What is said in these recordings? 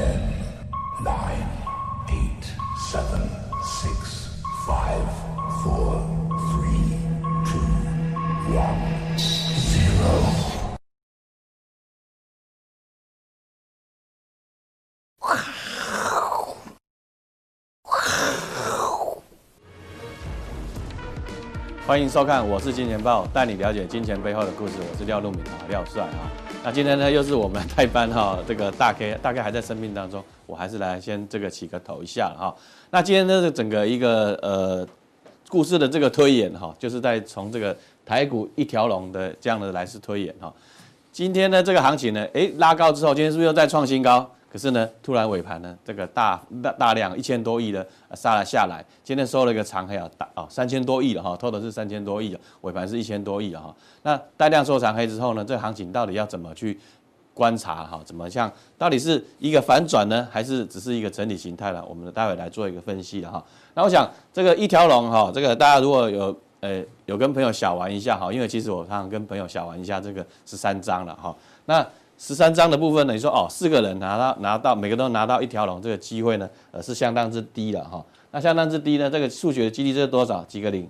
Okay. 欢迎收看，我是金钱豹，带你了解金钱背后的故事。我是廖路敏啊，廖帅啊。那今天呢，又是我们代班哈，这个大 K 大概还在生病当中，我还是来先这个起个头一下哈。那今天呢，整个一个呃故事的这个推演哈，就是在从这个台股一条龙的这样的来势推演哈。今天呢，这个行情呢，诶拉高之后，今天是不是又再创新高？可是呢，突然尾盘呢，这个大大大量一千多亿的杀了下来，今天收了一个长黑啊，大哦三千多亿了哈，偷的是三千多亿，尾盘是一千多亿了哈。那大量收长黑之后呢，这行情到底要怎么去观察哈？怎么像到底是一个反转呢，还是只是一个整体形态呢？我们待会来做一个分析的哈。那我想这个一条龙哈，这个大家如果有呃有跟朋友小玩一下哈，因为其实我常常跟朋友小玩一下这个十三张了哈。那十三张的部分呢？你说哦，四个人拿到拿到，每个都拿到一条龙，这个机会呢，呃，是相当之低的哈。那相当之低呢，这个数学的几率这是多少？几个零？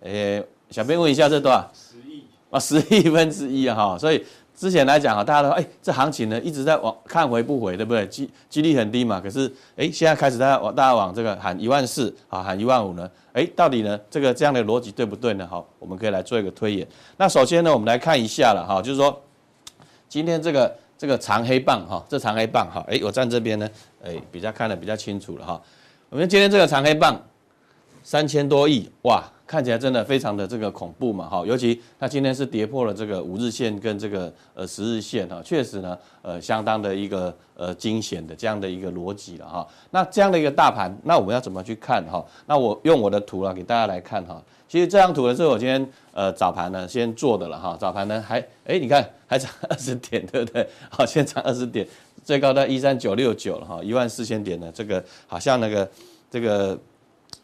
诶，小编问一下，这是多少？十亿啊，十亿分之一啊哈。所以之前来讲哈，大家都说，哎，这行情呢一直在往看回不回，对不对？几几率很低嘛。可是哎，现在开始大家往大家往这个喊一万四啊，喊一万五呢？哎，到底呢这个这样的逻辑对不对呢？好，我们可以来做一个推演。那首先呢，我们来看一下了哈，就是说。今天这个这个长黑棒哈，这长黑棒哈，哎，我站这边呢，哎，比较看得比较清楚了哈。我们今天这个长黑棒三千多亿，哇，看起来真的非常的这个恐怖嘛哈。尤其它今天是跌破了这个五日线跟这个呃十日线哈，确实呢，呃，相当的一个呃惊险的这样的一个逻辑了哈。那这样的一个大盘，那我们要怎么去看哈？那我用我的图啊给大家来看哈。其实这张图呢是我今天呃早盘呢先做的了哈，早盘呢还哎你看还涨二十点对不对？好，先涨二十点，最高到一三九六九了哈，一万四千点呢这个好像那个这个。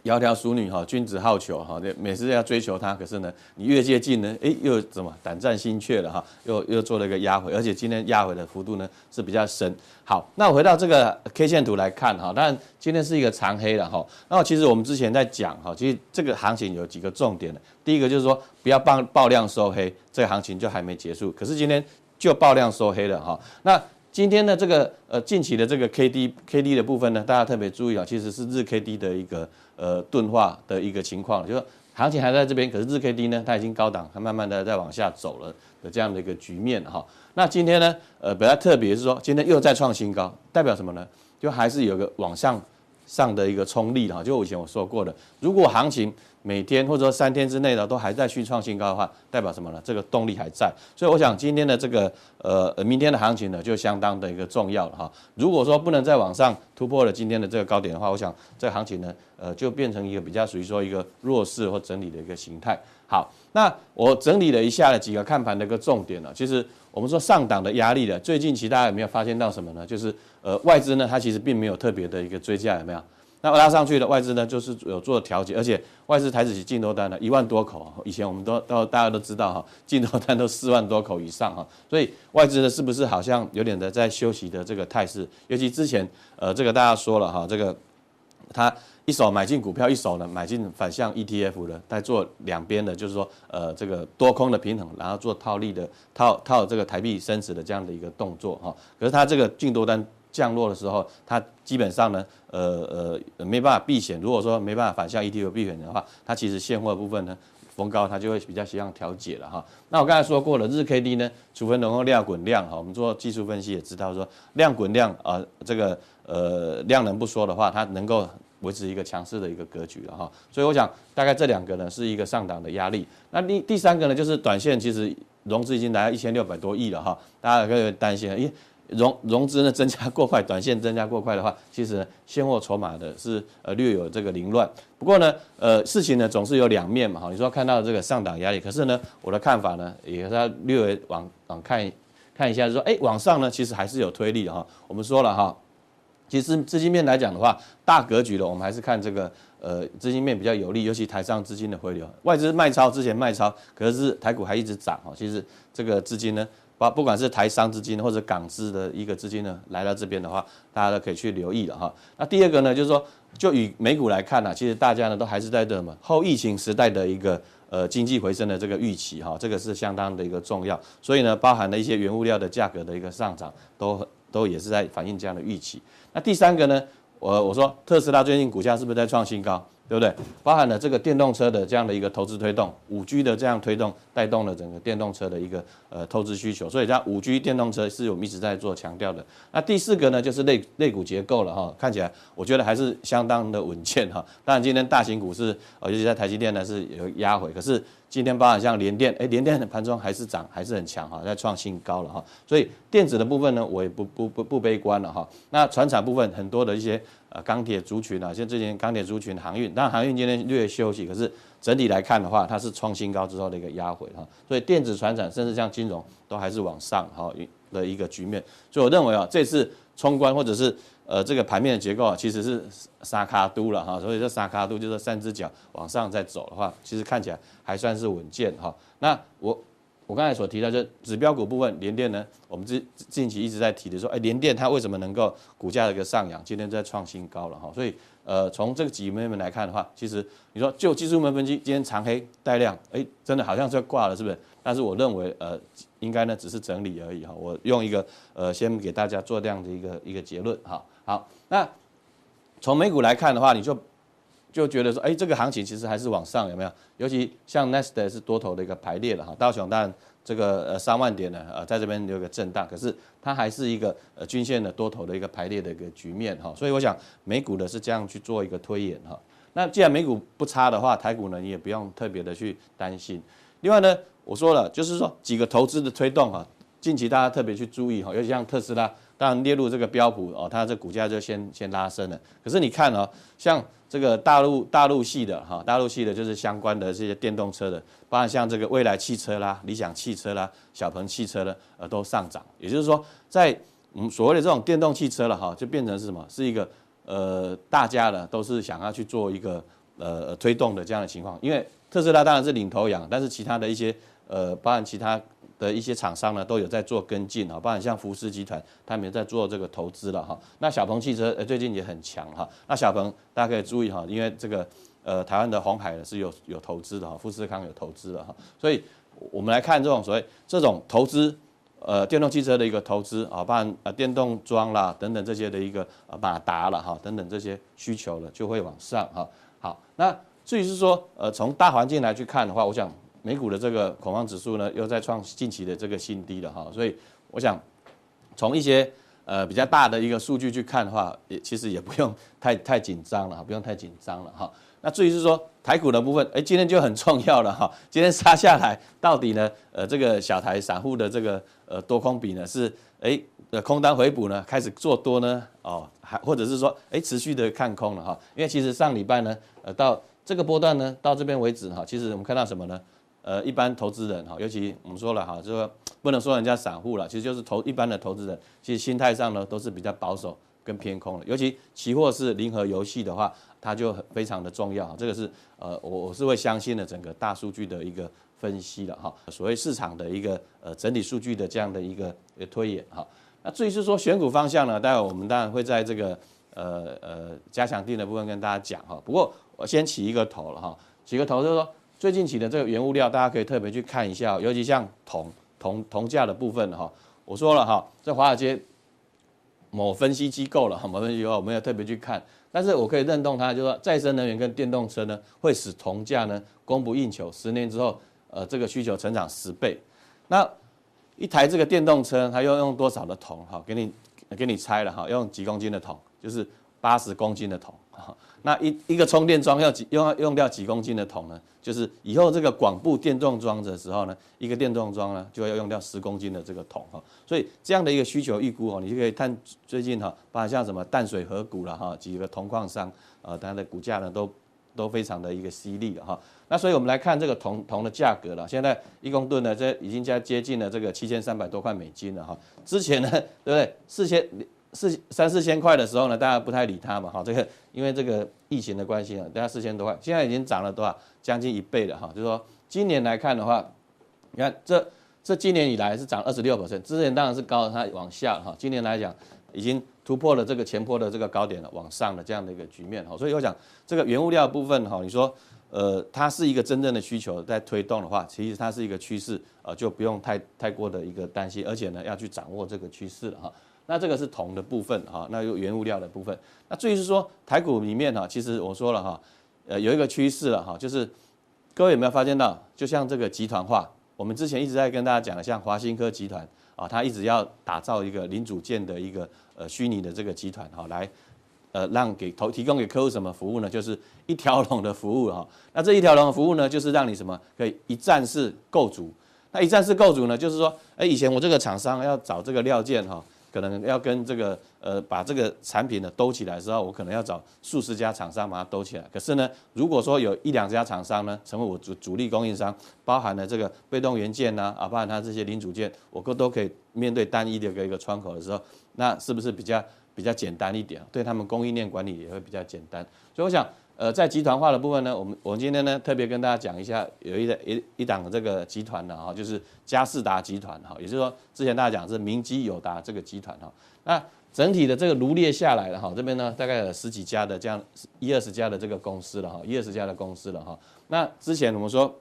窈窕淑女哈，君子好逑哈，每次要追求她，可是呢，你越接近呢，哎，又怎么胆战心怯了哈，又又做了一个压回，而且今天压回的幅度呢是比较深。好，那回到这个 K 线图来看哈，当然今天是一个长黑了哈。那其实我们之前在讲哈，其实这个行情有几个重点的，第一个就是说不要爆爆量收黑，这个行情就还没结束。可是今天就爆量收黑了哈，那。今天的这个呃近期的这个 K D K D 的部分呢，大家特别注意啊，其实是日 K D 的一个呃钝化的一个情况，就是说行情还在这边，可是日 K D 呢，它已经高档，它慢慢的在往下走了的这样的一个局面哈。那今天呢，呃比较特别是说，今天又再创新高，代表什么呢？就还是有个往上上的一个冲力哈。就我以前我说过的，如果行情每天或者说三天之内的都还在续创新高的话，代表什么呢？这个动力还在，所以我想今天的这个呃明天的行情呢，就相当的一个重要了哈。如果说不能再往上突破了今天的这个高点的话，我想这行情呢，呃就变成一个比较属于说一个弱势或整理的一个形态。好，那我整理了一下了几个看盘的一个重点呢，其实我们说上档的压力的，最近期大家有没有发现到什么呢？就是呃外资呢，它其实并没有特别的一个追价，有没有？那拉上去的外资呢，就是有做调节，而且外资台子期进多单呢一万多口，以前我们都都大家都知道哈，进多单都四万多口以上哈，所以外资呢是不是好像有点的在休息的这个态势？尤其之前呃这个大家说了哈，这个他一手买进股票，一手呢买进反向 ETF 的，在做两边的，就是说呃这个多空的平衡，然后做套利的套套这个台币升值的这样的一个动作哈。可是他这个进多单。降落的时候，它基本上呢，呃呃，没办法避险。如果说没办法反向 ETF 避险的话，它其实现货部分呢，逢高它就会比较希望调节了哈。那我刚才说过了，日 K D 呢，除非能够量滚量哈，我们做技术分析也知道说，量滚量啊，这个呃量能不说的话，它能够维持一个强势的一个格局了哈。所以我想大概这两个呢是一个上档的压力。那第第三个呢，就是短线其实融资已经来到一千六百多亿了哈，大家可以担心，因融融资呢增加过快，短线增加过快的话，其实现货筹码的是呃略有这个凌乱。不过呢，呃事情呢总是有两面嘛哈。你说看到这个上档压力，可是呢我的看法呢也是要略微往往看看一下，说哎往上呢其实还是有推力的哈。我们说了哈，其实资金面来讲的话，大格局的我们还是看这个呃资金面比较有利，尤其台商资金的回流，外资卖超之前卖超，可是台股还一直涨哈。其实这个资金呢。把不管是台商资金或者港资的一个资金呢，来到这边的话，大家都可以去留意了哈。那第二个呢，就是说，就以美股来看呢，其实大家呢都还是在什么后疫情时代的一个呃经济回升的这个预期哈，这个是相当的一个重要。所以呢，包含了一些原物料的价格的一个上涨，都都也是在反映这样的预期。那第三个呢，我我说特斯拉最近股价是不是在创新高？对不对？包含了这个电动车的这样的一个投资推动，五 G 的这样推动，带动了整个电动车的一个呃投资需求，所以像五 G 电动车是我们一直在做强调的。那第四个呢，就是类类股结构了哈，看起来我觉得还是相当的稳健哈。当然今天大型股是，呃，尤其在台积电呢是有压回，可是。今天包含像联电，哎，联电的盘中还是涨，还是很强哈，在创新高了哈。所以电子的部分呢，我也不不不不悲观了哈。那船产部分很多的一些呃钢铁族群啊，像之前钢铁族群航运，当然航运今天略休息，可是整体来看的话，它是创新高之后的一个压回哈。所以电子、船产，甚至像金融，都还是往上哈的一个局面。所以我认为啊，这次冲关或者是。呃，这个盘面的结构啊，其实是沙卡都了哈，所以这沙卡都就是三只脚往上在走的话，其实看起来还算是稳健哈。那我我刚才所提到就指标股部分，联电呢，我们近近期一直在提的说，哎，联电它为什么能够股价的一个上扬，今天在创新高了哈。所以呃，从这个几面来看的话，其实你说就技术面分析，今天长黑带量，哎，真的好像就挂了，是不是？但是我认为呃。应该呢只是整理而已哈，我用一个呃先给大家做这样的一个一个结论哈。好，那从美股来看的话，你就就觉得说，哎，这个行情其实还是往上有没有？尤其像 Nest 是多头的一个排列了哈，道琼当然这个呃三万点呢呃在这边有个震荡，可是它还是一个呃均线的多头的一个排列的一个局面哈。所以我想美股的是这样去做一个推演哈。那既然美股不差的话，台股呢你也不用特别的去担心。另外呢。我说了，就是说几个投资的推动哈，近期大家特别去注意哈，尤其像特斯拉，当然列入这个标普哦，它这股价就先先拉升了。可是你看哦，像这个大陆大陆系的哈，大陆系的就是相关的这些电动车的，包括像这个蔚来汽车啦、理想汽车啦、小鹏汽车的呃都上涨。也就是说，在我们所谓的这种电动汽车了哈，就变成是什么？是一个呃大家的都是想要去做一个呃推动的这样的情况。因为特斯拉当然是领头羊，但是其他的一些。呃，包含其他的一些厂商呢，都有在做跟进啊，包含像福斯集团，他们也在做这个投资了哈。那小鹏汽车呃最近也很强哈。那小鹏大家可以注意哈，因为这个呃台湾的鸿海呢是有有投资的哈，富士康有投资的哈。所以我们来看这种所谓这种投资，呃电动汽车的一个投资啊，包含呃电动桩啦等等这些的一个马达了哈，等等这些需求了就会往上哈。好，那至于是说呃从大环境来去看的话，我想。美股的这个恐慌指数呢，又在创近期的这个新低了哈，所以我想从一些呃比较大的一个数据去看的话，也其实也不用 太太紧张了哈，不用太紧张了哈。那至于是说台股的部分，哎，今天就很重要了哈，今天杀下来到底呢，呃，这个小台散户的这个呃多空比呢是哎的空单回补呢开始做多呢哦，还或者是说哎持续的看空了哈，因为其实上礼拜呢呃到这个波段呢到这边为止哈，其实我们看到什么呢？呃，一般投资人哈，尤其我们说了哈，就说不能说人家散户了，其实就是投一般的投资人，其实心态上呢都是比较保守跟偏空的。尤其期货是零和游戏的话，它就很非常的重要。这个是呃，我我是会相信的整个大数据的一个分析的哈，所谓市场的一个呃整体数据的这样的一个推演哈。那至于是说选股方向呢，待会我们当然会在这个呃呃加强定的部分跟大家讲哈。不过我先起一个头了哈，起个头就是说。最近起的这个原物料，大家可以特别去看一下，尤其像铜、铜、铜价的部分哈。我说了哈，在华尔街某分析机构了，某分析机构我没有特别去看，但是我可以认同它，就是说再生能源跟电动车呢，会使铜价呢供不应求，十年之后，呃，这个需求成长十倍。那一台这个电动车，它要用多少的铜？哈，给你给你猜了哈，用几公斤的铜？就是八十公斤的铜。那一一个充电桩要几用要用掉几公斤的桶呢？就是以后这个广布电动桩的时候呢，一个电动桩呢就要用掉十公斤的这个桶哈。所以这样的一个需求预估哦，你就可以看最近哈，包括像什么淡水河谷了哈，几个铜矿商啊，它的股价呢都都非常的一个犀利了哈。那所以我们来看这个铜铜的价格了，现在一公吨呢，这已经加接近了这个七千三百多块美金了哈。之前呢，对不对？四千。四三四千块的时候呢，大家不太理它嘛，哈，这个因为这个疫情的关系啊，大家四千多块，现在已经涨了多少？将近一倍了哈。就是说今年来看的话，你看这这今年以来是涨二十六百分之前当然是高，它往下哈。今年来讲，已经突破了这个前坡的这个高点了，往上的这样的一个局面哈。所以我想，这个原物料部分哈，你说呃，它是一个真正的需求在推动的话，其实它是一个趋势，呃，就不用太太过的一个担心，而且呢，要去掌握这个趋势了哈。那这个是铜的部分哈，那有原物料的部分。那至于是说台股里面哈，其实我说了哈，呃，有一个趋势了哈，就是各位有没有发现到，就像这个集团化。我们之前一直在跟大家讲的，像华新科集团啊，它一直要打造一个零组件的一个呃虚拟的这个集团哈，来呃让给投提供给客户什么服务呢？就是一条龙的服务哈。那这一条龙的服务呢，就是让你什么可以一站式购足。那一站式购足呢，就是说，哎，以前我这个厂商要找这个料件哈。可能要跟这个呃把这个产品呢兜起来的时候，我可能要找数十家厂商把它兜起来。可是呢，如果说有一两家厂商呢成为我主主力供应商，包含了这个被动元件呐啊，包含它这些零组件，我都都可以面对单一的一个一个窗口的时候，那是不是比较比较简单一点？对他们供应链管理也会比较简单。所以我想。呃，在集团化的部分呢，我们我们今天呢特别跟大家讲一下，有一个一一档这个集团的哈，就是佳士达集团哈，也就是说之前大家讲是明基友达这个集团哈，那整体的这个罗列下来了哈，这边呢大概有十几家的这样一二十家的这个公司了哈，一二十家的公司了哈。那之前我们说，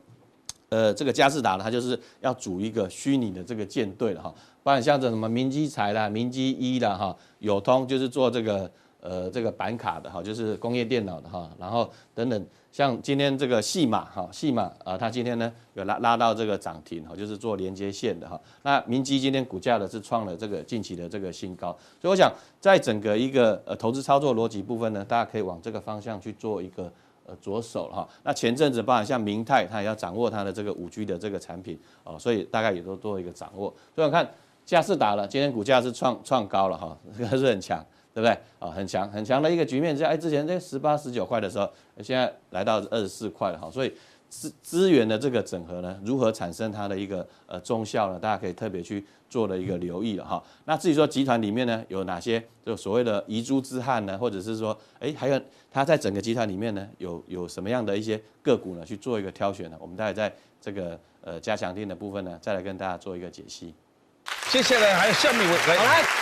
呃，这个佳士达呢，它就是要组一个虚拟的这个舰队了哈，包括像这什么明基材啦、明基一啦哈、友通就是做这个。呃，这个板卡的哈，就是工业电脑的哈，然后等等，像今天这个细码哈，细码啊，它今天呢有拉拉到这个涨停哈，就是做连接线的哈。那明基今天股价呢是创了这个近期的这个新高，所以我想在整个一个呃投资操作逻辑部分呢，大家可以往这个方向去做一个呃着手哈。那前阵子包含像明泰，它也要掌握它的这个五 G 的这个产品哦，所以大概也都做一个掌握。所以我看佳世达了，今天股价是创创高了哈，还 是很强。对不对啊？很强很强的一个局面，在哎之前这十八十九块的时候，现在来到二十四块了哈。所以资资源的这个整合呢，如何产生它的一个呃中效呢？大家可以特别去做的一个留意了哈。那至于说集团里面呢，有哪些就所谓的遗珠之憾呢？或者是说哎还有它在整个集团里面呢，有有什么样的一些个股呢？去做一个挑选呢？我们待会在这个呃加强定的部分呢，再来跟大家做一个解析。接下来还有下面一位来。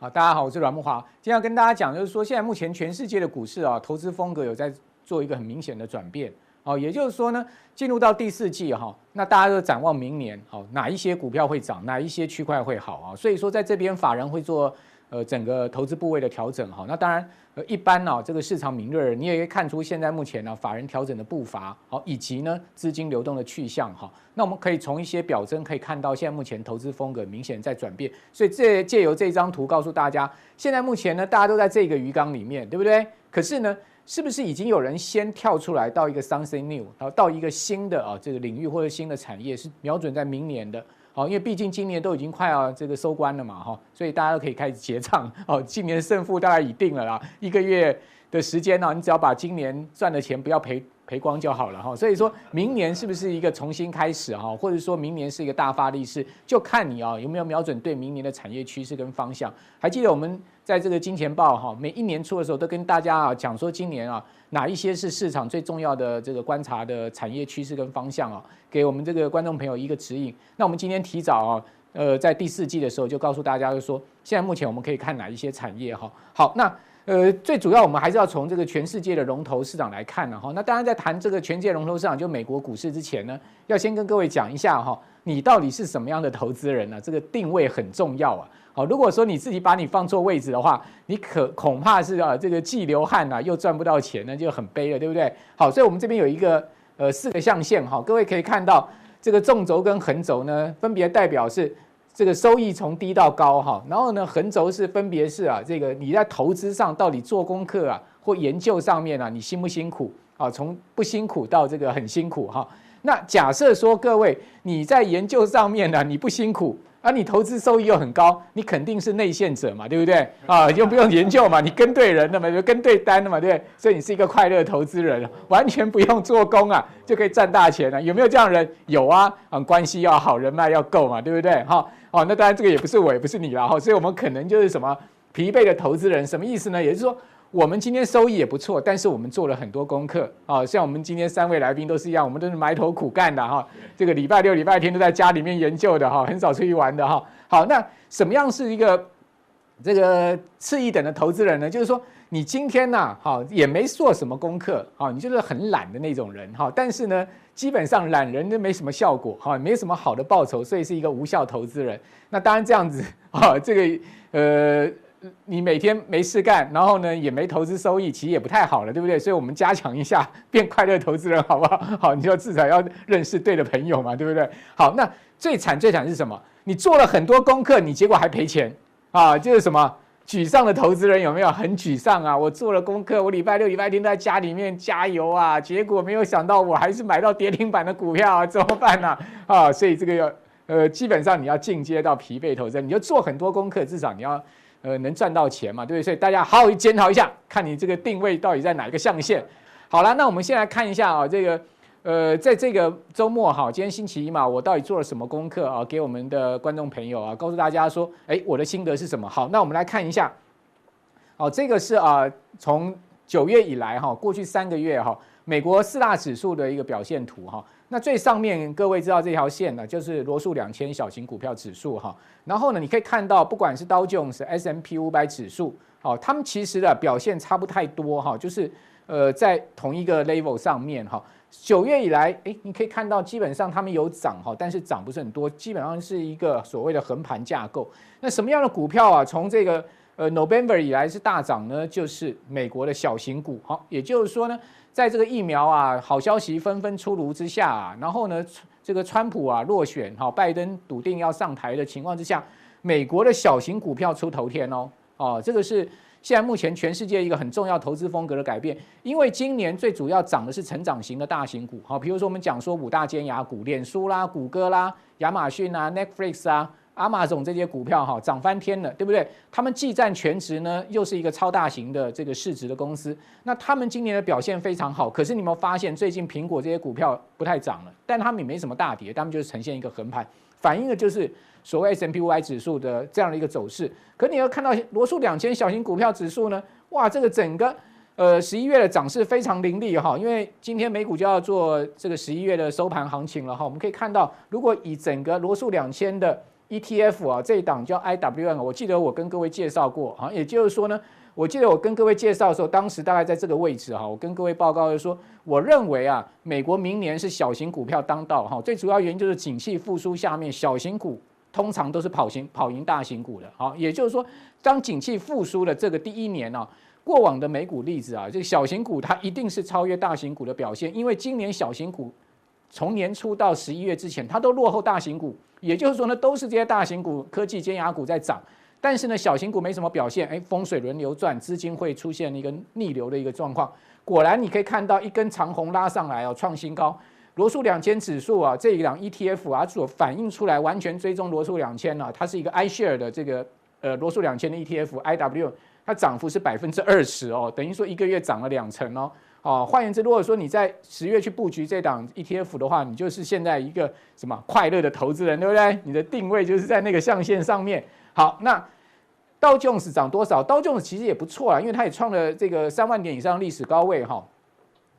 好，大家好，我是阮慕华。今天要跟大家讲，就是说现在目前全世界的股市啊，投资风格有在做一个很明显的转变。哦，也就是说呢，进入到第四季哈，那大家都展望明年，好，哪一些股票会涨，哪一些区块会好啊？所以说在这边法人会做。呃，整个投资部位的调整哈，那当然，呃，一般呢，这个市场敏锐，你也可以看出现在目前呢，法人调整的步伐，好，以及呢，资金流动的去向哈。那我们可以从一些表征可以看到，现在目前投资风格明显在转变。所以这借由这张图告诉大家，现在目前呢，大家都在这个鱼缸里面，对不对？可是呢，是不是已经有人先跳出来到一个 something new，然后到一个新的啊这个领域或者新的产业，是瞄准在明年的？哦，因为毕竟今年都已经快要这个收官了嘛，哈，所以大家都可以开始结账。哦，今年胜负大概已定了啦，一个月的时间呢，你只要把今年赚的钱不要赔。赔光就好了哈，所以说明年是不是一个重新开始哈，或者说明年是一个大发利市，就看你啊有没有瞄准对明年的产业趋势跟方向。还记得我们在这个金钱报哈，每一年初的时候都跟大家啊讲说，今年啊哪一些是市场最重要的这个观察的产业趋势跟方向啊，给我们这个观众朋友一个指引。那我们今天提早啊，呃，在第四季的时候就告诉大家，就说现在目前我们可以看哪一些产业哈。好，那。呃，最主要我们还是要从这个全世界的龙头市场来看呢哈。那当然，在谈这个全界龙头市场，就美国股市之前呢，要先跟各位讲一下哈，你到底是什么样的投资人呢？这个定位很重要啊。好，如果说你自己把你放错位置的话，你可恐怕是啊，这个既流汗啊，又赚不到钱呢，就很悲了，对不对？好，所以我们这边有一个呃四个象限哈，各位可以看到这个纵轴跟横轴呢，分别代表是。这个收益从低到高哈，然后呢，横轴是分别是啊，这个你在投资上到底做功课啊，或研究上面啊，你辛不辛苦啊？从不辛苦到这个很辛苦哈。那假设说各位你在研究上面呢，你不辛苦。而、啊、你投资收益又很高，你肯定是内线者嘛，对不对？啊，就不用研究嘛，你跟对人了嘛，就跟对单了嘛，对不对？所以你是一个快乐投资人，完全不用做工啊，就可以赚大钱了。有没有这样的人？有啊，啊，关系要好，人脉要够嘛，对不对？哈，哦，那当然这个也不是我，也不是你啦，哈，所以我们可能就是什么疲惫的投资人，什么意思呢？也就是说，我们今天收益也不错，但是我们做了很多功课啊，像我们今天三位来宾都是一样，我们都是埋头苦干的哈。这个礼拜六、礼拜天都在家里面研究的哈，很少出去玩的哈。好，那什么样是一个这个次一等的投资人呢？就是说你今天呢，哈，也没做什么功课，哈，你就是很懒的那种人哈。但是呢，基本上懒人都没什么效果哈，没什么好的报酬，所以是一个无效投资人。那当然这样子啊，这个呃。你每天没事干，然后呢也没投资收益，其实也不太好了，对不对？所以我们加强一下，变快乐投资人，好不好？好，你就至少要认识对的朋友嘛，对不对？好，那最惨最惨是什么？你做了很多功课，你结果还赔钱啊！就是什么沮丧的投资人有没有？很沮丧啊！我做了功课，我礼拜六、礼拜天在家里面加油啊，结果没有想到我还是买到跌停板的股票啊，怎么办呢？啊，所以这个要呃，基本上你要进阶到疲惫投资人，你就做很多功课，至少你要。呃，能赚到钱嘛？对不对？所以大家好好检讨一下，看你这个定位到底在哪一个象限。好了，那我们先来看一下啊，这个呃，在这个周末哈，今天星期一嘛，我到底做了什么功课啊？给我们的观众朋友啊，告诉大家说，哎，我的心得是什么？好，那我们来看一下。好，这个是啊，从九月以来哈，过去三个月哈，美国四大指数的一个表现图哈。那最上面各位知道这条线呢，就是罗素两千小型股票指数哈。然后呢，你可以看到，不管是道琼斯、S M P 五百指数，好，他们其实的表现差不太多哈，就是呃在同一个 level 上面哈。九月以来，诶，你可以看到基本上他们有涨哈，但是涨不是很多，基本上是一个所谓的横盘架构。那什么样的股票啊，从这个呃 November 以来是大涨呢？就是美国的小型股，好，也就是说呢。在这个疫苗啊，好消息纷纷出炉之下啊，然后呢，这个川普啊落选，哈，拜登笃定要上台的情况之下，美国的小型股票出头天哦，哦，这个是现在目前全世界一个很重要投资风格的改变，因为今年最主要涨的是成长型的大型股，好，比如说我们讲说五大尖牙股，脸书啦、谷歌啦、亚马逊啊、Netflix 啊。阿马总这些股票哈涨翻天了，对不对？他们既占全值呢，又是一个超大型的这个市值的公司。那他们今年的表现非常好，可是你有没有发现最近苹果这些股票不太涨了？但他们也没什么大跌，他们就是呈现一个横盘，反映的就是所谓 S&P 500指数的这样的一个走势。可你要看到罗素两千小型股票指数呢，哇，这个整个呃十一月的涨势非常凌厉哈，因为今天美股就要做这个十一月的收盘行情了哈。我们可以看到，如果以整个罗素两千的 ETF 啊，这一档叫 IWM，我记得我跟各位介绍过，啊，也就是说呢，我记得我跟各位介绍的时候，当时大概在这个位置哈，我跟各位报告就是说，我认为啊，美国明年是小型股票当道哈，最主要原因就是景气复苏下面，小型股通常都是跑赢跑赢大型股的，好，也就是说，当景气复苏的这个第一年呢，过往的美股例子啊，这个小型股它一定是超越大型股的表现，因为今年小型股从年初到十一月之前，它都落后大型股。也就是说呢，都是这些大型股、科技尖牙股在涨，但是呢，小型股没什么表现。哎，风水轮流转，资金会出现一个逆流的一个状况。果然，你可以看到一根长红拉上来哦，创新高。罗素两千指数啊，这一档 ETF 啊，所反映出来完全追踪罗素两千啊，它是一个 iShare 的这个呃罗素两千的 ETF，IW，它涨幅是百分之二十哦，等于说一个月涨了两成哦。哦，换言之，如果说你在十月去布局这档 ETF 的话，你就是现在一个什么快乐的投资人，对不对？你的定位就是在那个象限上面。好，那道琼斯涨多少？道琼斯其实也不错啊，因为它也创了这个三万点以上历史高位哈，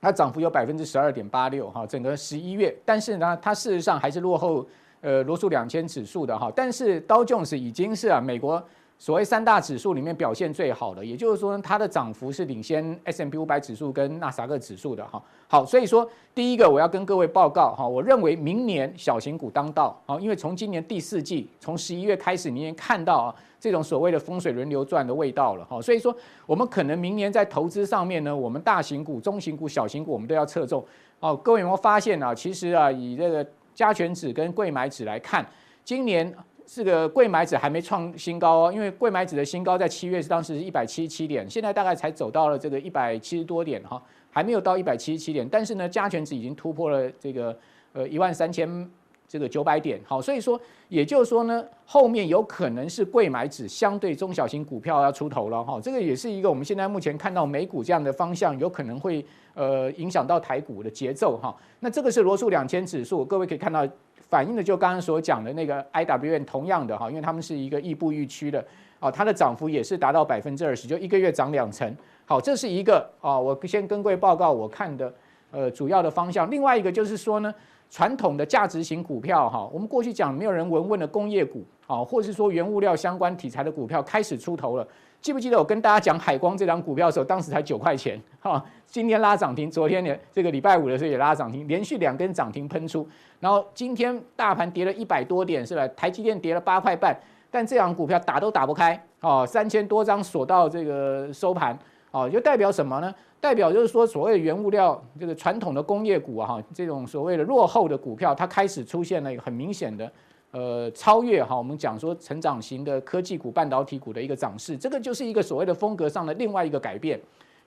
它涨幅有百分之十二点八六哈，整个十一月，但是呢，它事实上还是落后呃罗素两千指数的哈，但是道琼斯已经是啊美国。所谓三大指数里面表现最好的，也就是说它的涨幅是领先 S M P 五百指数跟纳斯达克指数的哈。好，所以说第一个我要跟各位报告哈，我认为明年小型股当道啊，因为从今年第四季从十一月开始，你已经看到啊这种所谓的风水轮流转的味道了哈。所以说我们可能明年在投资上面呢，我们大型股、中型股、小型股我们都要侧重。哦，各位有没有发现啊？其实啊，以这个加权指跟柜买指来看，今年。这个贵买指还没创新高哦，因为贵买指的新高在七月是当时是一百七十七点，现在大概才走到了这个一百七十多点哈，还没有到一百七十七点，但是呢，加权指已经突破了这个呃一万三千这个九百点，好，所以说也就是说呢，后面有可能是贵买指相对中小型股票要出头了哈，这个也是一个我们现在目前看到美股这样的方向，有可能会呃影响到台股的节奏哈。那这个是罗素两千指数，各位可以看到。反映的就刚刚所讲的那个 IWM 同样的哈，因为他们是一个亦步亦趋的哦，它的涨幅也是达到百分之二十，就一个月涨两成。好，这是一个啊，我先跟各位报告我看的呃主要的方向。另外一个就是说呢，传统的价值型股票哈，我们过去讲没有人闻问的工业股啊，或是说原物料相关题材的股票开始出头了。记不记得我跟大家讲海光这张股票的时候，当时才九块钱哈，今天拉涨停，昨天的这个礼拜五的时候也拉涨停，连续两根涨停喷出，然后今天大盘跌了一百多点是吧？台积电跌了八块半，但这张股票打都打不开哦，三千多张锁到这个收盘哦，就代表什么呢？代表就是说所谓的原物料这个传统的工业股啊哈，这种所谓的落后的股票，它开始出现了一个很明显的。呃，超越哈，我们讲说成长型的科技股、半导体股的一个涨势，这个就是一个所谓的风格上的另外一个改变。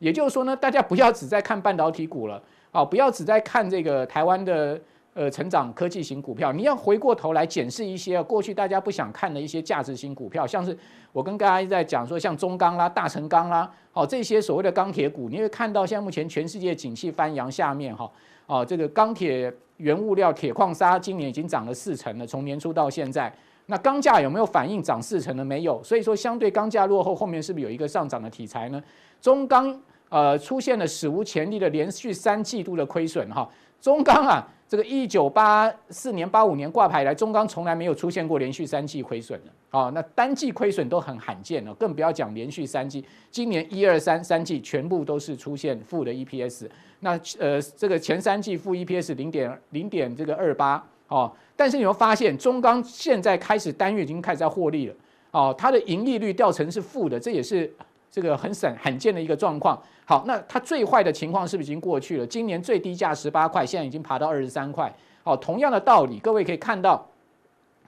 也就是说呢，大家不要只在看半导体股了，啊，不要只在看这个台湾的呃成长科技型股票，你要回过头来检视一些过去大家不想看的一些价值型股票，像是我跟大家在讲说，像中钢啦、大成钢啦，哦，这些所谓的钢铁股，你会看到现在目前全世界景气翻扬下面哈，啊，这个钢铁。原物料铁矿砂今年已经涨了四成了，从年初到现在，那钢价有没有反应涨四成呢？没有，所以说相对钢价落后，后面是不是有一个上涨的题材呢？中钢呃出现了史无前例的连续三季度的亏损哈，中钢啊，这个一九八四年八五年挂牌来，中钢从来没有出现过连续三季亏损的啊，那单季亏损都很罕见了，更不要讲连续三季，今年一二三三季全部都是出现负的 EPS。那呃，这个前三季负 EPS 零点零点这个二八哦，但是你会发现中钢现在开始单月已经开始在获利了哦，它的盈利率掉成是负的，这也是这个很罕罕见的一个状况。好，那它最坏的情况是不是已经过去了？今年最低价十八块，现在已经爬到二十三块。好，同样的道理，各位可以看到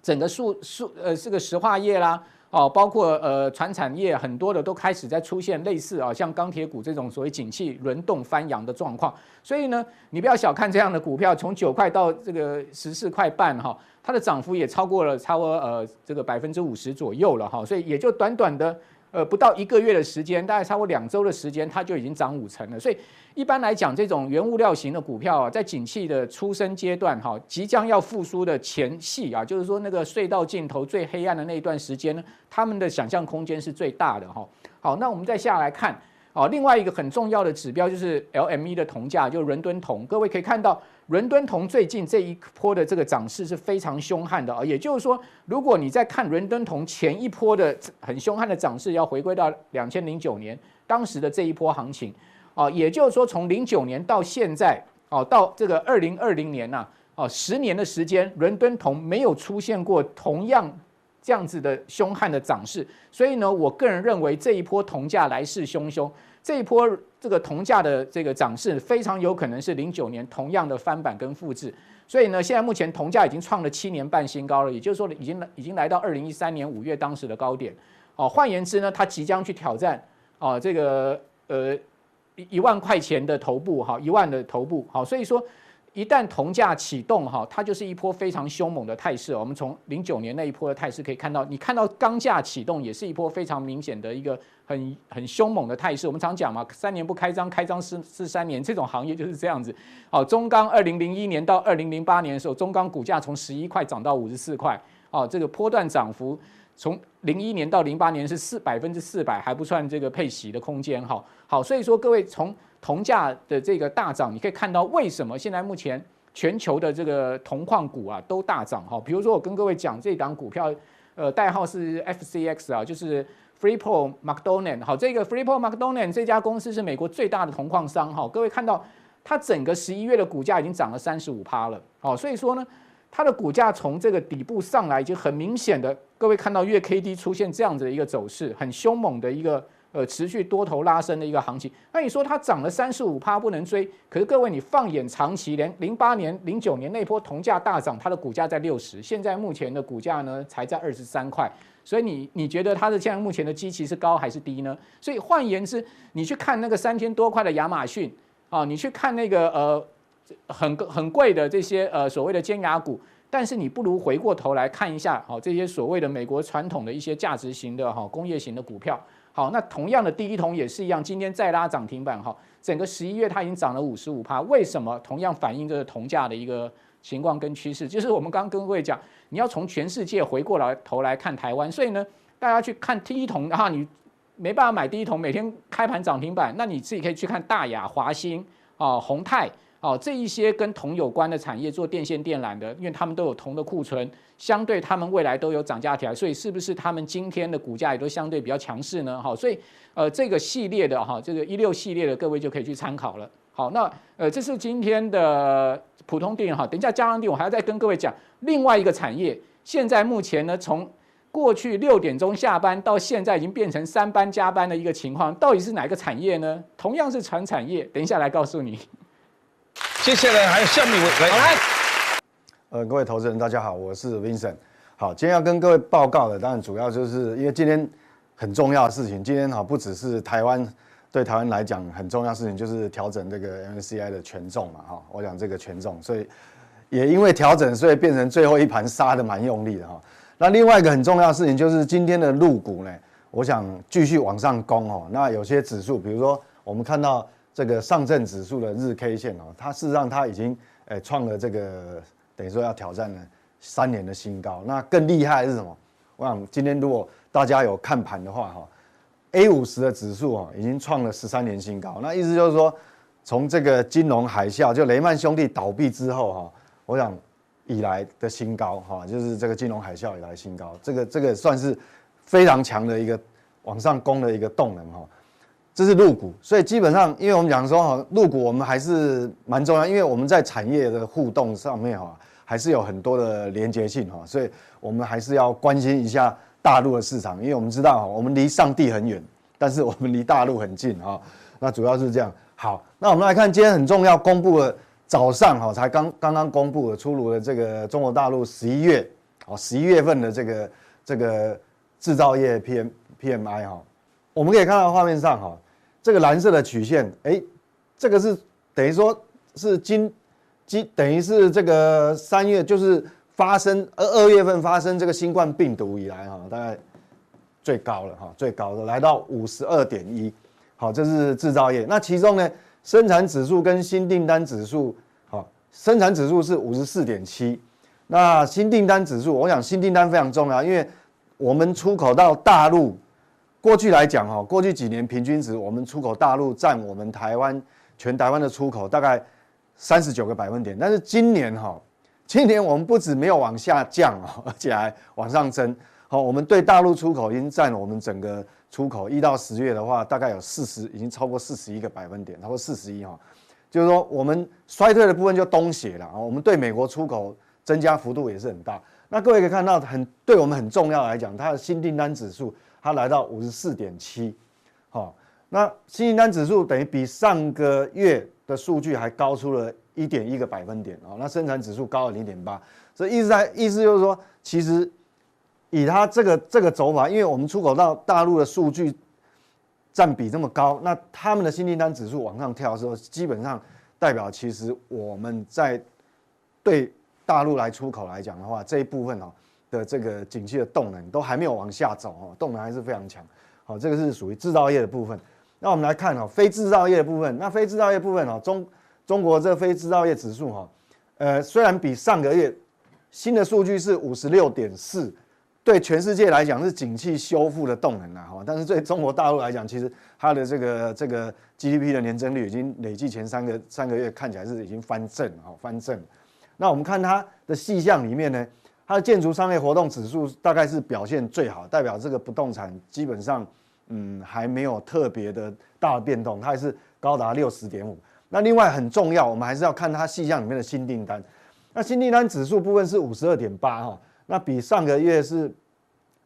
整个数数呃这个石化业啦。哦，包括呃，船产业很多的都开始在出现类似啊，像钢铁股这种所谓景气轮动翻扬的状况。所以呢，你不要小看这样的股票，从九块到这个十四块半哈，它的涨幅也超过了超过呃这个百分之五十左右了哈。所以也就短短的呃不到一个月的时间，大概超过两周的时间，它就已经涨五成了。所以。一般来讲，这种原物料型的股票啊，在景气的初生阶段，哈，即将要复苏的前戏啊，就是说那个隧道尽头最黑暗的那一段时间呢，他们的想象空间是最大的哈。好，那我们再下来看，哦，另外一个很重要的指标就是 LME 的铜价，就伦敦铜。各位可以看到，伦敦铜最近这一波的这个涨势是非常凶悍的啊。也就是说，如果你在看伦敦铜前一波的很凶悍的涨势，要回归到两千零九年当时的这一波行情。啊，也就是说，从零九年到现在，哦，到这个二零二零年呐，哦，十年的时间，伦敦铜没有出现过同样这样子的凶悍的涨势，所以呢，我个人认为这一波铜价来势汹汹，这一波这个铜价的这个涨势非常有可能是零九年同样的翻版跟复制，所以呢，现在目前铜价已经创了七年半新高了，也就是说，已经已经来到二零一三年五月当时的高点，哦，换言之呢，它即将去挑战，哦，这个呃。一一万块钱的头部哈，一万的头部好，所以说一旦铜价启动哈，它就是一波非常凶猛的态势。我们从零九年那一波的态势可以看到，你看到钢价启动也是一波非常明显的一个很很凶猛的态势。我们常讲嘛，三年不开张，开张是是三年，这种行业就是这样子。好，中钢二零零一年到二零零八年的时候，中钢股价从十一块涨到五十四块，哦，这个波段涨幅。从零一年到零八年是四百分之四百，还不算这个配息的空间哈。好，所以说各位从铜价的这个大涨，你可以看到为什么现在目前全球的这个铜矿股啊都大涨哈。比如说我跟各位讲这档股票，呃，代号是 FCX 啊，就是 Freeport-McDonald。好，这个 Freeport-McDonald 这家公司是美国最大的铜矿商哈。各位看到它整个十一月的股价已经涨了三十五趴了。好，所以说呢。它的股价从这个底部上来，已经很明显的，各位看到月 K D 出现这样子的一个走势，很凶猛的一个呃持续多头拉升的一个行情。那你说它涨了三十五趴不能追，可是各位你放眼长期，连零八年、零九年那波铜价大涨，它的股价在六十，现在目前的股价呢才在二十三块，所以你你觉得它的现在目前的基期是高还是低呢？所以换言之，你去看那个三千多块的亚马逊啊，你去看那个呃。很很贵的这些呃所谓的尖牙股，但是你不如回过头来看一下，好这些所谓的美国传统的一些价值型的哈工业型的股票，好那同样的第一铜也是一样，今天再拉涨停板哈，整个十一月它已经涨了五十五趴，为什么？同样反映这个铜价的一个情况跟趋势，就是我们刚刚跟各位讲，你要从全世界回过来头来看台湾，所以呢，大家去看第一铜的话，你没办法买第一铜，每天开盘涨停板，那你自己可以去看大亚、华兴啊、宏泰。哦，这一些跟铜有关的产业做电线电缆的，因为他们都有铜的库存，相对他们未来都有涨价条，所以是不是他们今天的股价也都相对比较强势呢？好，所以呃这个系列的哈，这个一六系列的各位就可以去参考了。好，那呃这是今天的普通电哈，等一下加强錠我还要再跟各位讲另外一个产业，现在目前呢从过去六点钟下班到现在已经变成三班加班的一个情况，到底是哪个产业呢？同样是传产业，等一下来告诉你。接下来还有下面一位来，来，呃，各位投资人，大家好，我是 Vincent。好，今天要跟各位报告的，当然主要就是因为今天很重要的事情。今天哈，不只是台湾对台湾来讲很重要事情，就是调整这个 MSCI 的权重嘛，哈。我讲这个权重，所以也因为调整，所以变成最后一盘杀的蛮用力的哈。那另外一个很重要的事情就是今天的入股呢，我想继续往上攻哦。那有些指数，比如说我们看到。这个上证指数的日 K 线哦，它事实上它已经诶创了这个等于说要挑战了三年的新高。那更厉害的是什么？我想今天如果大家有看盘的话哈，A 五十的指数啊已经创了十三年新高。那意思就是说，从这个金融海啸就雷曼兄弟倒闭之后哈，我想以来的新高哈，就是这个金融海啸以来新高。这个这个算是非常强的一个往上攻的一个动能哈。这是入股，所以基本上，因为我们讲说哈，入股我们还是蛮重要，因为我们在产业的互动上面哈，还是有很多的连接性哈，所以我们还是要关心一下大陆的市场，因为我们知道哈，我们离上帝很远，但是我们离大陆很近哈，那主要是这样。好，那我们来看今天很重要公布的早上哈，才刚刚刚公布的出炉的这个中国大陆十一月哦，十一月份的这个这个制造业 P M P M I 哈，我们可以看到画面上哈。这个蓝色的曲线，哎，这个是等于说是今今等于是这个三月就是发生二二月份发生这个新冠病毒以来哈，大概最高了哈，最高的来到五十二点一，好，这是制造业。那其中呢，生产指数跟新订单指数，好，生产指数是五十四点七，那新订单指数，我想新订单非常重要，因为我们出口到大陆。过去来讲，哈，过去几年平均值，我们出口大陆占我们台湾全台湾的出口大概三十九个百分点。但是今年，哈，今年我们不止没有往下降啊，而且还往上增。好，我们对大陆出口已经占了我们整个出口一到十月的话，大概有四十，已经超过四十一个百分点，超过四十一哈。就是说，我们衰退的部分就东斜了啊。我们对美国出口增加幅度也是很大。那各位可以看到，很对我们很重要来讲，它的新订单指数。它来到五十四点七，好，那新订单指数等于比上个月的数据还高出了一点一个百分点啊，那生产指数高了零点八，所以意思在意思就是说，其实以它这个这个走法，因为我们出口到大陆的数据占比这么高，那他们的新订单指数往上跳的时候，基本上代表其实我们在对大陆来出口来讲的话，这一部分哦。的这个景气的动能都还没有往下走哦，动能还是非常强。好，这个是属于制造业的部分。那我们来看哦，非制造业的部分。那非制造业部分哦，中中国这个非制造业指数哈，呃，虽然比上个月新的数据是五十六点四，对全世界来讲是景气修复的动能啊哈，但是对中国大陆来讲，其实它的这个这个 GDP 的年增率已经累计前三个三个月看起来是已经翻正哈，翻正。那我们看它的细项里面呢？它的建筑商业活动指数大概是表现最好，代表这个不动产基本上，嗯，还没有特别的大的变动，它还是高达六十点五。那另外很重要，我们还是要看它细项里面的新订单。那新订单指数部分是五十二点八哈，那比上个月是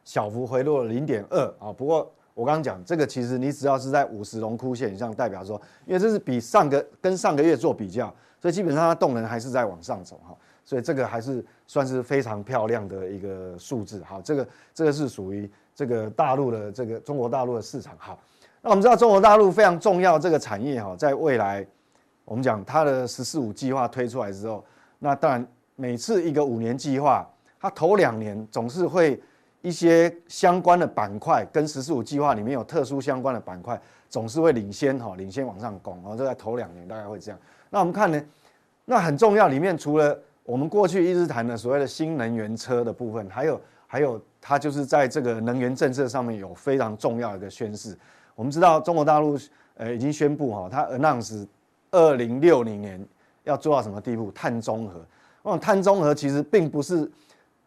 小幅回落零点二啊。不过我刚刚讲这个，其实你只要是在五十荣枯线以上，代表说，因为这是比上个跟上个月做比较，所以基本上它动能还是在往上走哈。所以这个还是算是非常漂亮的一个数字，好，这个这个是属于这个大陆的这个中国大陆的市场，好，那我们知道中国大陆非常重要这个产业哈，在未来我们讲它的“十四五”计划推出来之后，那当然每次一个五年计划，它头两年总是会一些相关的板块跟“十四五”计划里面有特殊相关的板块，总是会领先哈，领先往上攻，然后就在头两年大概会这样。那我们看呢，那很重要里面除了我们过去一直谈的所谓的新能源车的部分，还有还有它就是在这个能源政策上面有非常重要的一个宣示。我们知道中国大陆呃已经宣布哈，它 announce 二零六零年要做到什么地步？碳中和。那碳中和其实并不是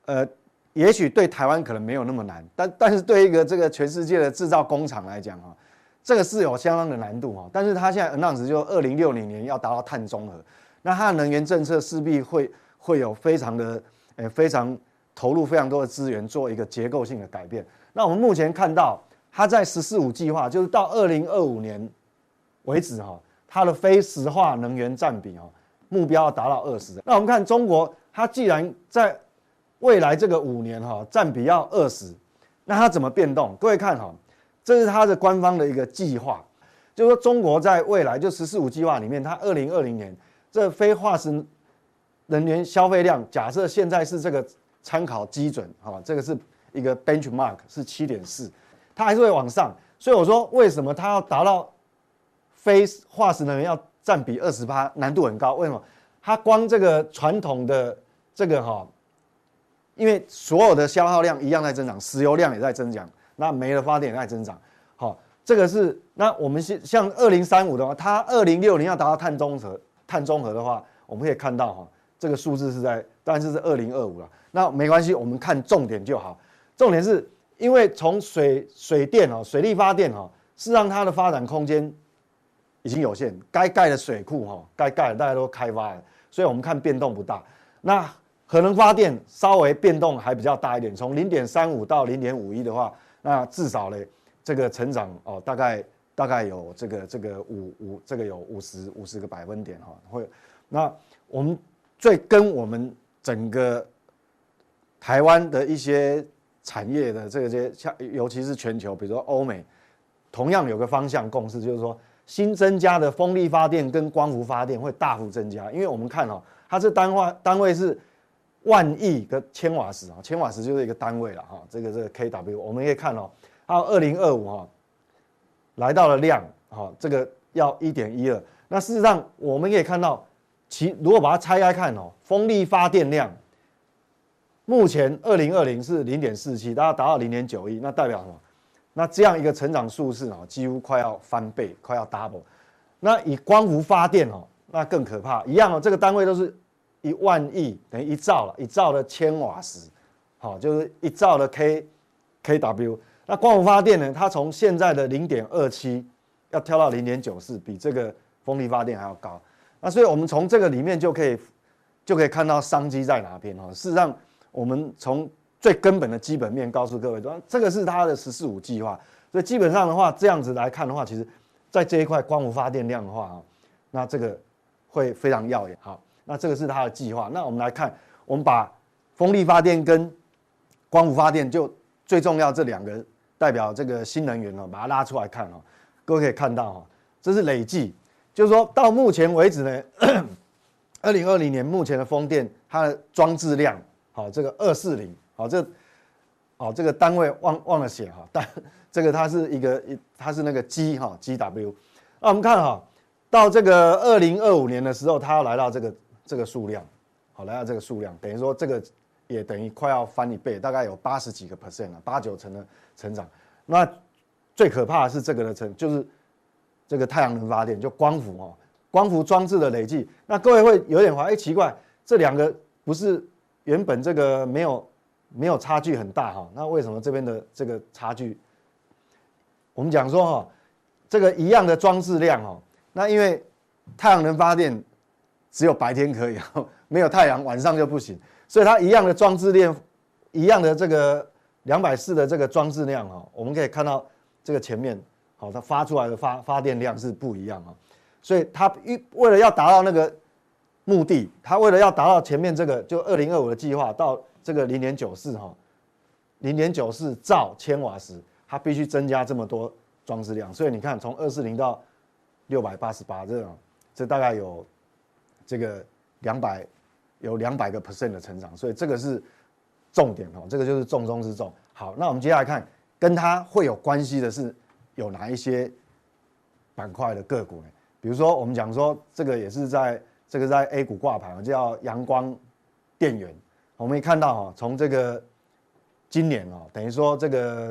呃，也许对台湾可能没有那么难，但但是对一个这个全世界的制造工厂来讲哈，这个是有相当的难度哈。但是它现在 announce 就二零六零年要达到碳中和，那它的能源政策势必会会有非常的呃非常投入非常多的资源做一个结构性的改变。那我们目前看到它在“十四五”计划，就是到二零二五年为止哈，它的非石化能源占比哈目标要达到二十。那我们看中国，它既然在未来这个五年哈占比要二十，那它怎么变动？各位看哈，这是它的官方的一个计划，就是说中国在未来就“十四五”计划里面，它二零二零年这非化石能源消费量，假设现在是这个。参考基准，好，这个是一个 benchmark，是七点四，它还是会往上。所以我说，为什么它要达到非化石能源要占比二十八，难度很高？为什么？它光这个传统的这个哈，因为所有的消耗量一样在增长，石油量也在增长，那煤的发电也在增长。好，这个是那我们像像二零三五的话，它二零六零要达到碳中和，碳中和的话，我们可以看到哈，这个数字是在，当然是二零二五了。那没关系，我们看重点就好。重点是因为从水水电哦，水力发电哦，事实上它的发展空间已经有限，该盖的水库哈，该盖的大家都开发了，所以我们看变动不大。那核能发电稍微变动还比较大一点，从零点三五到零点五一的话，那至少呢，这个成长哦，大概大概有这个这个五五这个有五十五十个百分点哈，会。那我们最跟我们整个。台湾的一些产业的这些，像尤其是全球，比如说欧美，同样有个方向共识，就是说新增加的风力发电跟光伏发电会大幅增加，因为我们看哦，它这单位单位是万亿个千瓦时啊，千瓦时就是一个单位了哈，这个这个 kW，我们可以看哦，到二零二五哈，来到了量哈，这个要一点一二，那事实上我们可以看到，其如果把它拆开看哦，风力发电量。目前二零二零是零点四七，大家达到零点九一，那代表什么？那这样一个成长数字啊，几乎快要翻倍，快要 double。那以光伏发电哦，那更可怕，一样哦，这个单位都是一万亿等于一兆了，一兆的千瓦时，好，就是一兆的 k kW。那光伏发电呢，它从现在的零点二七要跳到零点九四，比这个风力发电还要高。那所以我们从这个里面就可以就可以看到商机在哪边哈。事实上。我们从最根本的基本面告诉各位，说这个是它的“十四五”计划，所以基本上的话，这样子来看的话，其实，在这一块光伏发电量的话啊，那这个会非常耀眼。好，那这个是它的计划。那我们来看，我们把风力发电跟光伏发电就最重要这两个代表这个新能源哦，把它拉出来看哦，各位可以看到哈，这是累计，就是说到目前为止呢，二零二零年目前的风电它的装置量。好，这个二四零，好，这，好，这个单位忘忘了写哈，但这个它是一个一，它是那个 G 哈 GW，那我们看哈，到这个二零二五年的时候，它要来到这个这个数量，好，来到这个数量，等于说这个也等于快要翻一倍，大概有八十几个 percent 了，八九成的成长。那最可怕的是这个的成，就是这个太阳能发电，就光伏哦，光伏装置的累计。那各位会有点怀疑，奇怪，这两个不是？原本这个没有没有差距很大哈，那为什么这边的这个差距？我们讲说哈，这个一样的装置量哈，那因为太阳能发电只有白天可以，没有太阳晚上就不行，所以它一样的装置量，一样的这个两百四的这个装置量哈，我们可以看到这个前面好，它发出来的发发电量是不一样啊，所以它一为了要达到那个。目的，他为了要达到前面这个就二零二五的计划，到这个零点九四哈，零点九四兆千瓦时，它必须增加这么多装置量。所以你看，从二四零到六百八十八，这种这大概有这个两百有两百个 percent 的成长。所以这个是重点哦，这个就是重中之重。好，那我们接下来看跟它会有关系的是有哪一些板块的个股呢？比如说我们讲说这个也是在。这个在 A 股挂牌叫阳光电源。我们也看到哈，从这个今年哦，等于说这个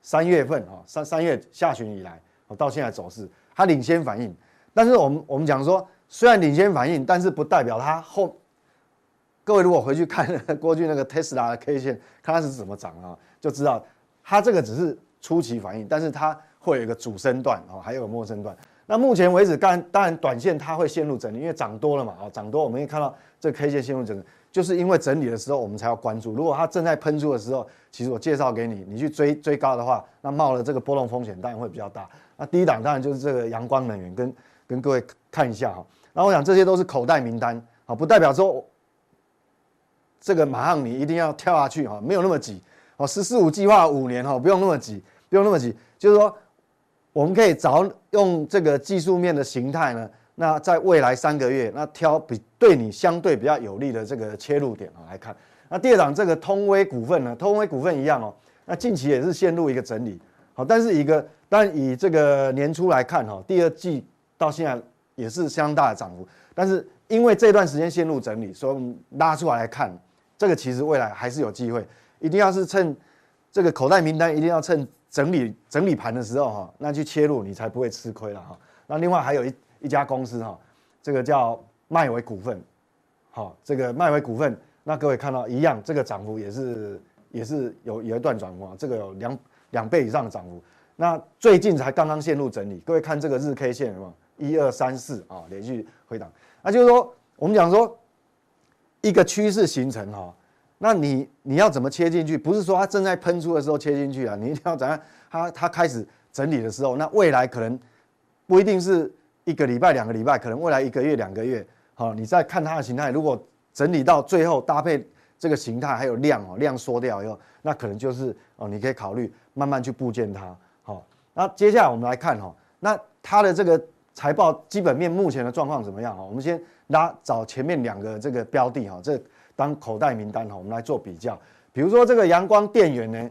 三月份哦，三三月下旬以来哦，到现在走势，它领先反应。但是我们我们讲说，虽然领先反应，但是不代表它后。各位如果回去看 过去那个特斯拉的 K 线，看它是怎么涨啊，就知道它这个只是初期反应，但是它会有一个主升段啊，还有个末升段。那目前为止，当然当然短线它会陷入整理，因为涨多了嘛，啊，涨多我们可以看到这 K 线陷入整理，就是因为整理的时候我们才要关注。如果它正在喷出的时候，其实我介绍给你，你去追追高的话，那冒了这个波动风险当然会比较大。那第一档当然就是这个阳光能源，跟跟各位看一下哈。那我想这些都是口袋名单啊，不代表说。这个马上你一定要跳下去哈，没有那么急哦。十四五计划五年哈，不用那么急，不用那么急。就是说，我们可以找用这个技术面的形态呢，那在未来三个月，那挑比对你相对比较有利的这个切入点啊来看。那第二档这个通威股份呢，通威股份一样哦，那近期也是陷入一个整理，好，但是一个但以这个年初来看哈，第二季到现在也是相当大的涨幅，但是因为这段时间陷入整理，所以我们拉出来来看。这个其实未来还是有机会，一定要是趁这个口袋名单，一定要趁整理整理盘的时候哈，那去切入，你才不会吃亏了哈。那另外还有一一家公司哈，这个叫迈维股份，好，这个迈维股份，那各位看到一样，这个涨幅也是也是有有一段涨幅啊，这个有两两倍以上的涨幅。那最近才刚刚陷入整理，各位看这个日 K 线有没有？一二三四啊，连续回档，那就是说我们讲说。一个趋势形成哈，那你你要怎么切进去？不是说它正在喷出的时候切进去啊，你一定要怎样？它它开始整理的时候，那未来可能不一定是一个礼拜、两个礼拜，可能未来一个月、两个月，好，你再看它的形态。如果整理到最后搭配这个形态还有量哦，量缩掉以后，那可能就是哦，你可以考虑慢慢去布建它。好，那接下来我们来看哈，那它的这个财报基本面目前的状况怎么样啊？我们先。拉找前面两个这个标的哈，这当口袋名单哈，我们来做比较。比如说这个阳光电源呢，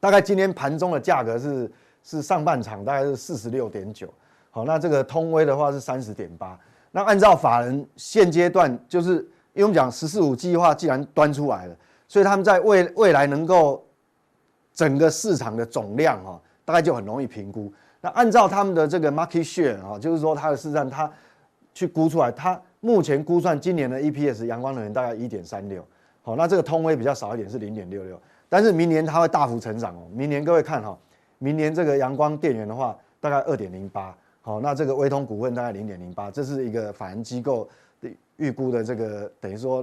大概今天盘中的价格是是上半场大概是四十六点九，好，那这个通威的话是三十点八。那按照法人现阶段，就是因为我们讲十四五计划既然端出来了，所以他们在未未来能够整个市场的总量哈，大概就很容易评估。那按照他们的这个 market share 啊，就是说它的市占它。去估出来，它目前估算今年的 EPS 阳光能源大概一点三六，好，那这个通威比较少一点是零点六六，但是明年它会大幅成长哦。明年各位看哈，明年这个阳光电源的话大概二点零八，好，那这个威通股份大概零点零八，这是一个法人机构的预估的这个等于说，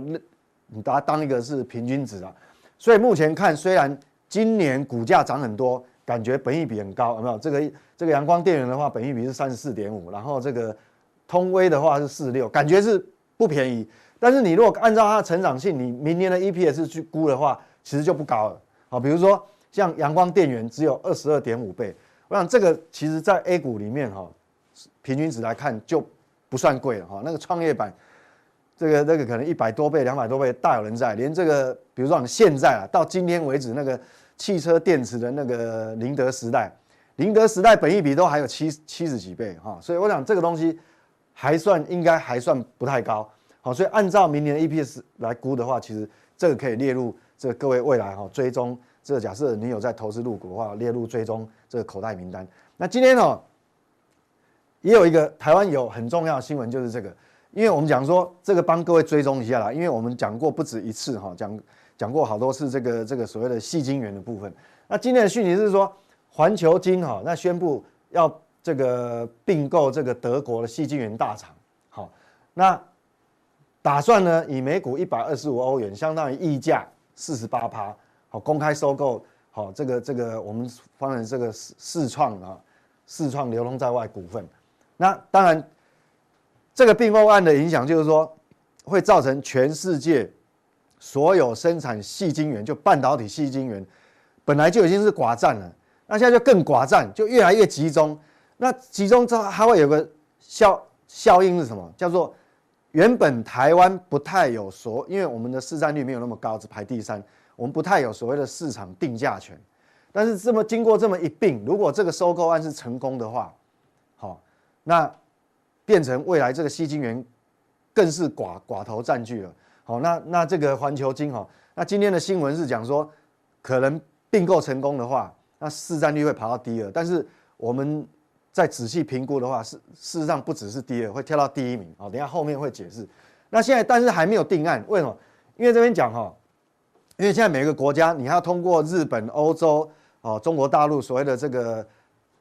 你把它当一个是平均值啊。所以目前看，虽然今年股价涨很多，感觉本益比很高，有没有？这个这个阳光电源的话，本益比是三十四点五，然后这个。通威的话是四六，感觉是不便宜。但是你如果按照它的成长性，你明年的 EPS 去估的话，其实就不高了。好，比如说像阳光电源只有二十二点五倍，我想这个其实在 A 股里面哈，平均值来看就不算贵了哈。那个创业板，这个那个可能一百多倍、两百多倍大有人在。连这个比如说你现在啊，到今天为止那个汽车电池的那个宁德时代，宁德时代本益比都还有七七十几倍哈。所以我想这个东西。还算应该还算不太高，好，所以按照明年的 EPS 来估的话，其实这个可以列入这个各位未来哈追踪。这个假设你有在投资入股的话，列入追踪这个口袋名单。那今天哦，也有一个台湾有很重要的新闻，就是这个，因为我们讲说这个帮各位追踪一下啦，因为我们讲过不止一次哈，讲讲过好多次这个这个所谓的矽晶圆的部分。那今天的讯息是说，环球晶哈那宣布要。这个并购这个德国的细晶圆大厂，好，那打算呢以每股一百二十五欧元，相当于溢价四十八趴，好，公开收购，好，这个这个我们方人这个四四创啊，四创流通在外股份，那当然这个并购案的影响就是说，会造成全世界所有生产细晶圆，就半导体细晶圆，本来就已经是寡占了，那现在就更寡占，就越来越集中。那其中这还会有个效效应是什么？叫做原本台湾不太有所，因为我们的市占率没有那么高，只排第三，我们不太有所谓的市场定价权。但是这么经过这么一并，如果这个收购案是成功的话，好，那变成未来这个矽晶圆更是寡寡头占据了。好，那那这个环球金哈，那今天的新闻是讲说可能并购成功的话，那市占率会爬到第二。但是我们再仔细评估的话，事事实上不只是第二，会跳到第一名啊。等下后面会解释。那现在但是还没有定案，为什么？因为这边讲哈，因为现在每个国家你还要通过日本、欧洲、哦中国大陆所谓的这个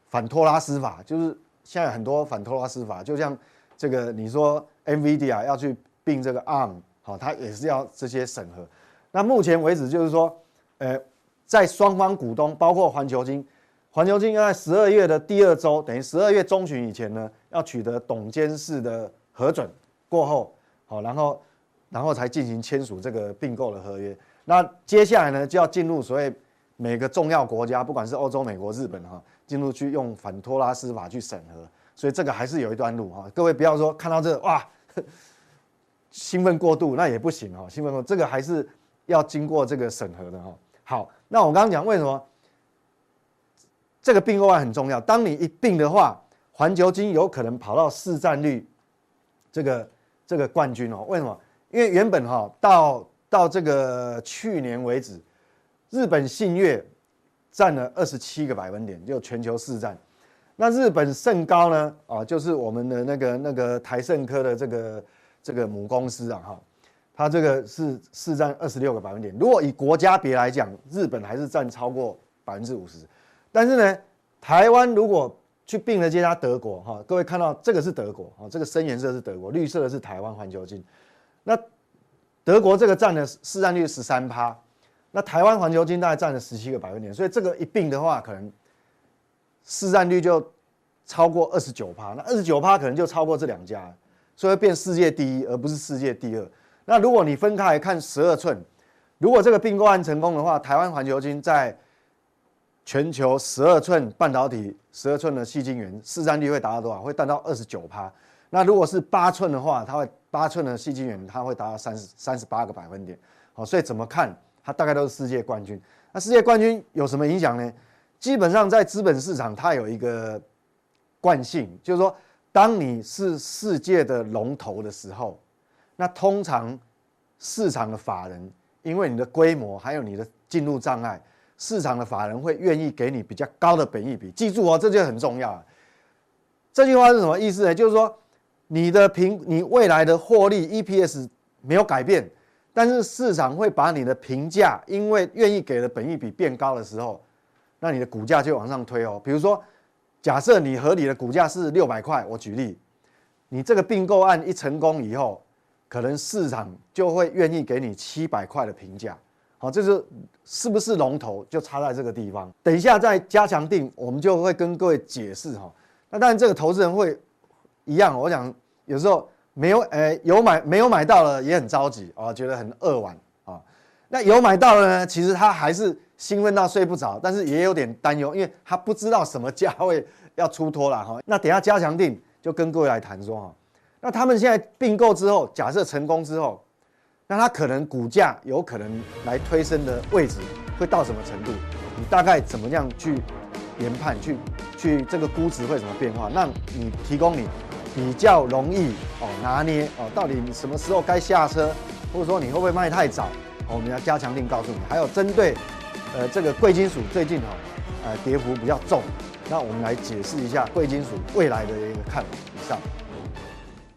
反托拉斯法，就是现在很多反托拉斯法，就像这个你说 NVIDIA 要去并这个 ARM，好，它也是要这些审核。那目前为止就是说，呃，在双方股东包括环球金，环球晶要在十二月的第二周，等于十二月中旬以前呢，要取得董监事的核准过后。好，然后，然后才进行签署这个并购的合约。那接下来呢，就要进入所谓每个重要国家，不管是欧洲、美国、日本哈，进入去用反托拉斯法去审核。所以这个还是有一段路哈。各位不要说看到这哇，兴奋过度，那也不行哈。兴奋过，这个还是要经过这个审核的哈。好，那我刚刚讲为什么这个并购案很重要？当你一并的话，环球金有可能跑到市占率这个。这个冠军哦，为什么？因为原本哈到到这个去年为止，日本信越占了二十七个百分点，就全球市占。那日本盛高呢？啊，就是我们的那个那个台盛科的这个这个母公司啊，哈，它这个是市占二十六个百分点。如果以国家别来讲，日本还是占超过百分之五十。但是呢，台湾如果去并了这家德国哈，各位看到这个是德国哈，这个深颜色是德国，绿色的是台湾环球金。那德国这个占的市占率十三趴，那台湾环球金大概占了十七个百分点，所以这个一并的话，可能市占率就超过二十九趴。那二十九趴可能就超过这两家，所以变世界第一，而不是世界第二。那如果你分开来看十二寸，如果这个并购案成功的话，台湾环球金在全球十二寸半导体，十二寸的细晶圆市占率会达到多少？会达到二十九趴。那如果是八寸的话，它会八寸的细晶圆，它会达到三十三十八个百分点。好，所以怎么看，它大概都是世界冠军。那世界冠军有什么影响呢？基本上在资本市场，它有一个惯性，就是说，当你是世界的龙头的时候，那通常市场的法人因为你的规模还有你的进入障碍。市场的法人会愿意给你比较高的本益比，记住哦，这就很重要啊。这句话是什么意思呢？就是说，你的评，你未来的获利 EPS 没有改变，但是市场会把你的评价，因为愿意给的本益比变高的时候，那你的股价就往上推哦。比如说，假设你合理的股价是六百块，我举例，你这个并购案一成功以后，可能市场就会愿意给你七百块的评价。好，这是是不是龙头就差在这个地方。等一下再加强定，我们就会跟各位解释哈。那当然这个投资人会一样，我想有时候没有，诶有买没有买到了也很着急啊，觉得很扼腕啊。那有买到了呢，其实他还是兴奋到睡不着，但是也有点担忧，因为他不知道什么价位要出脱了哈。那等下加强定就跟各位来谈说哈。那他们现在并购之后，假设成功之后。那它可能股价有可能来推升的位置会到什么程度？你大概怎么样去研判？去去这个估值会怎么变化？那你提供你比较容易哦拿捏哦，到底你什么时候该下车，或者说你会不会卖太早？哦，我们要加强錠告诉你。还有针对呃这个贵金属最近哦呃跌幅比较重，那我们来解释一下贵金属未来的一个看法。以上。